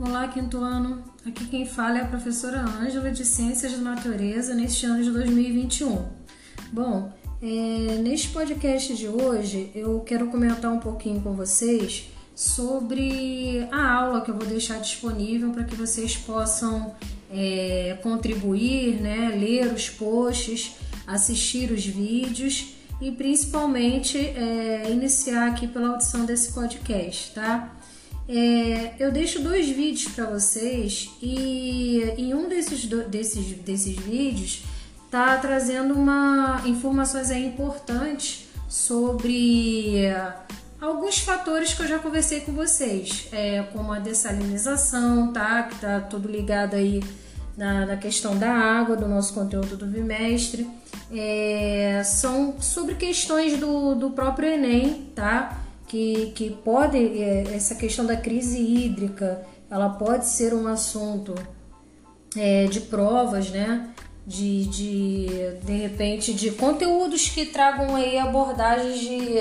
Olá, quinto ano. Aqui quem fala é a professora Ângela de Ciências da Natureza neste ano de 2021. Bom, é, neste podcast de hoje eu quero comentar um pouquinho com vocês sobre a aula que eu vou deixar disponível para que vocês possam é, contribuir, né, ler os posts, assistir os vídeos e principalmente é, iniciar aqui pela audição desse podcast, tá? É, eu deixo dois vídeos para vocês e em um desses, desses, desses vídeos tá trazendo uma informações aí importantes sobre alguns fatores que eu já conversei com vocês, é, como a dessalinização, tá? Que tá tudo ligado aí na, na questão da água, do nosso conteúdo do bimestre. É, são sobre questões do, do próprio Enem, tá? Que, que pode, é, essa questão da crise hídrica, ela pode ser um assunto é, de provas, né? De, de, de repente, de conteúdos que tragam aí abordagens de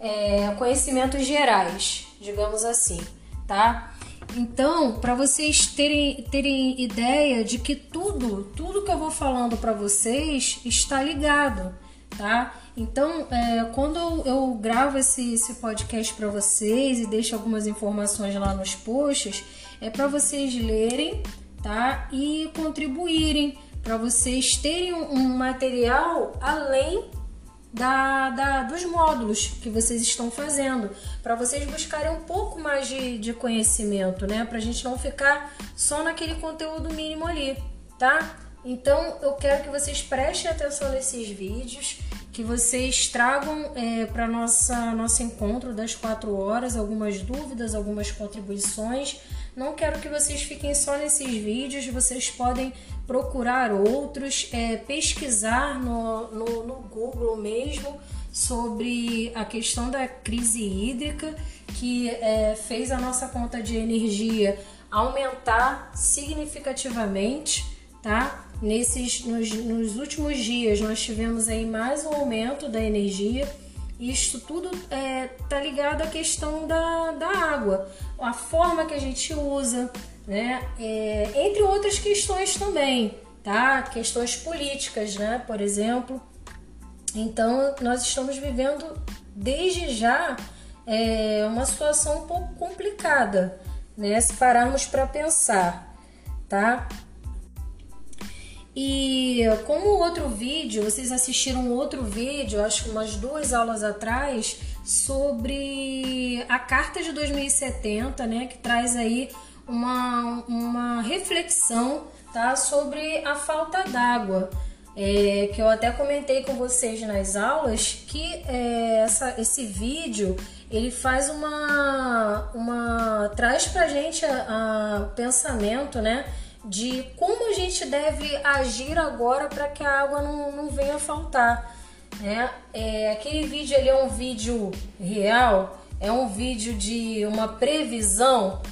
é, conhecimentos gerais, digamos assim, tá? Então, para vocês terem, terem ideia de que tudo, tudo que eu vou falando para vocês está ligado, tá? Então, é, quando eu, gravo esse, esse podcast para vocês e deixo algumas informações lá nos posts, é para vocês lerem, tá? E contribuírem, para vocês terem um, um material além da, da, dos módulos que vocês estão fazendo, para vocês buscarem um pouco mais de, de conhecimento, né? Para a gente não ficar só naquele conteúdo mínimo ali, tá? Então eu quero que vocês prestem atenção nesses vídeos que vocês tragam é, para nossa nosso encontro das quatro horas algumas dúvidas, algumas contribuições. Não quero que vocês fiquem só nesses vídeos, vocês podem procurar outros, é, pesquisar no, no, no Google mesmo sobre a questão da crise hídrica que é, fez a nossa conta de energia aumentar significativamente, tá? Nesses, nos, nos últimos dias nós tivemos aí mais um aumento da energia e isso tudo é, tá ligado à questão da, da água, a forma que a gente usa, né? É, entre outras questões também, tá? Questões políticas, né? Por exemplo. Então nós estamos vivendo desde já é, uma situação um pouco complicada, né? Se pararmos para pensar, tá? E como outro vídeo, vocês assistiram outro vídeo, acho que umas duas aulas atrás, sobre a Carta de 2070, né, que traz aí uma, uma reflexão tá, sobre a falta d'água. É, que eu até comentei com vocês nas aulas que é, essa, esse vídeo ele faz uma, uma traz pra gente a, pensamento, né? de como gente deve agir agora para que a água não, não venha faltar. Né? É, aquele vídeo ali é um vídeo real, é um vídeo de uma previsão,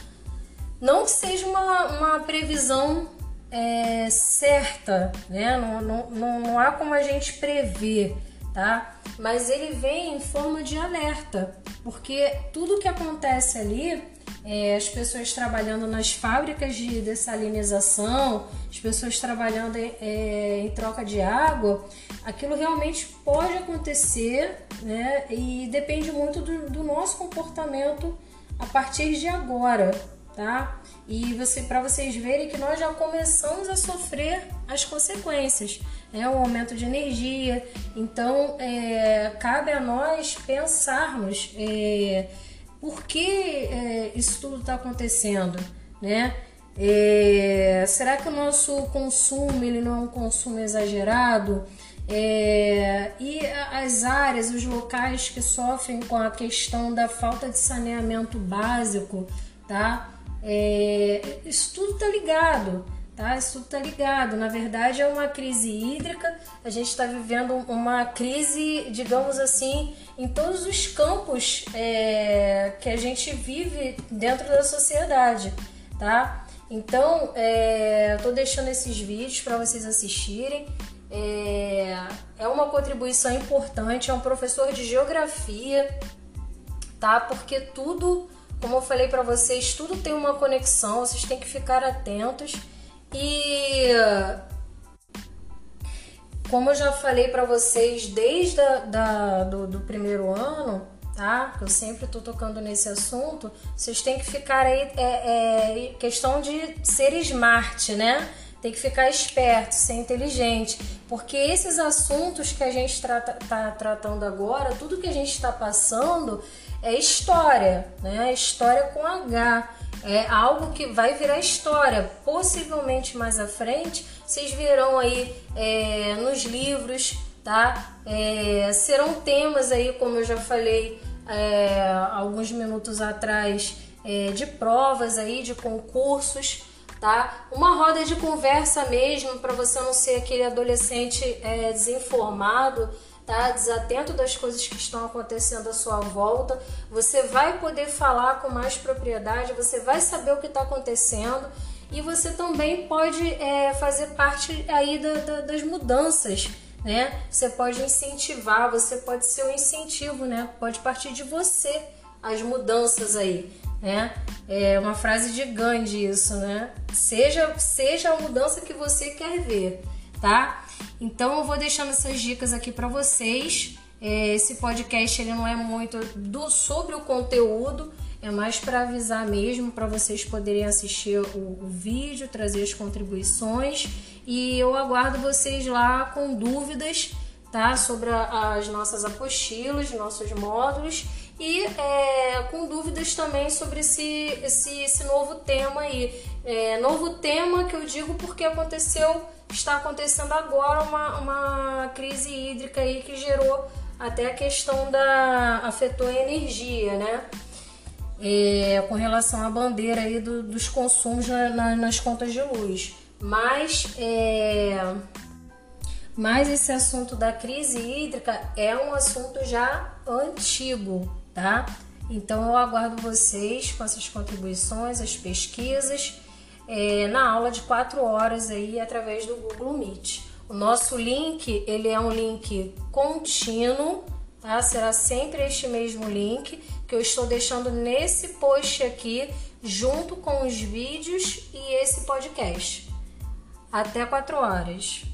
não que seja uma, uma previsão é, certa, né? Não, não, não, não há como a gente prever, tá? Mas ele vem em forma de alerta, porque tudo que acontece ali é, as pessoas trabalhando nas fábricas de dessalinização, as pessoas trabalhando é, em troca de água, aquilo realmente pode acontecer, né? E depende muito do, do nosso comportamento a partir de agora, tá? E você, para vocês verem que nós já começamos a sofrer as consequências, né? O aumento de energia. Então, é, cabe a nós pensarmos. Por que é, isso tudo está acontecendo, né? É, será que o nosso consumo ele não é um consumo exagerado? É, e as áreas, os locais que sofrem com a questão da falta de saneamento básico, tá? É, isso tudo está ligado tá? Isso tudo tá ligado. Na verdade, é uma crise hídrica. A gente está vivendo uma crise, digamos assim, em todos os campos é, que a gente vive dentro da sociedade, tá? Então, é, eu tô deixando esses vídeos para vocês assistirem. É, é uma contribuição importante. É um professor de geografia, tá? Porque tudo Como eu falei para vocês, tudo tem uma conexão, vocês têm que ficar atentos. E como eu já falei para vocês desde a, da, do, do primeiro ano, tá? Eu sempre tô tocando nesse assunto. Vocês têm que ficar aí, é, é questão de ser smart, né? Tem que ficar esperto, ser inteligente, porque esses assuntos que a gente está tá tratando agora, tudo que a gente está passando é história, né? História com H. É algo que vai virar história. Possivelmente mais à frente, vocês verão aí é, nos livros, tá? É, serão temas aí, como eu já falei é, alguns minutos atrás, é, de provas aí, de concursos tá? Uma roda de conversa mesmo para você não ser aquele adolescente é, desinformado, tá? Desatento das coisas que estão acontecendo à sua volta. Você vai poder falar com mais propriedade, você vai saber o que está acontecendo e você também pode é, fazer parte aí da, da, das mudanças. Né? Você pode incentivar, você pode ser um incentivo, né? Pode partir de você as mudanças aí né? É uma frase de Gandhi isso, né? Seja, seja a mudança que você quer ver, tá? Então eu vou deixando essas dicas aqui para vocês. É, esse podcast ele não é muito do, sobre o conteúdo, é mais para avisar mesmo, para vocês poderem assistir o, o, vídeo, trazer as contribuições e eu aguardo vocês lá com dúvidas, tá? Sobre a, as nossas apostilas, nossos módulos e é, com dúvidas também sobre esse, esse, esse novo tema aí. É, novo tema que eu digo porque aconteceu, está acontecendo agora uma, uma crise hídrica aí que gerou até a questão da. afetou a energia, né? É, com relação à bandeira aí do, dos consumos na, na, nas contas de luz. Mas, é, mas esse assunto da crise hídrica é um assunto já antigo, tá? Então eu aguardo vocês com essas contribuições, as pesquisas, é, na aula de 4 horas aí através do Google Meet. O nosso link, ele é um link contínuo, tá? Será sempre este mesmo link que eu estou deixando nesse post aqui, junto com os vídeos e esse podcast. Até 4 horas.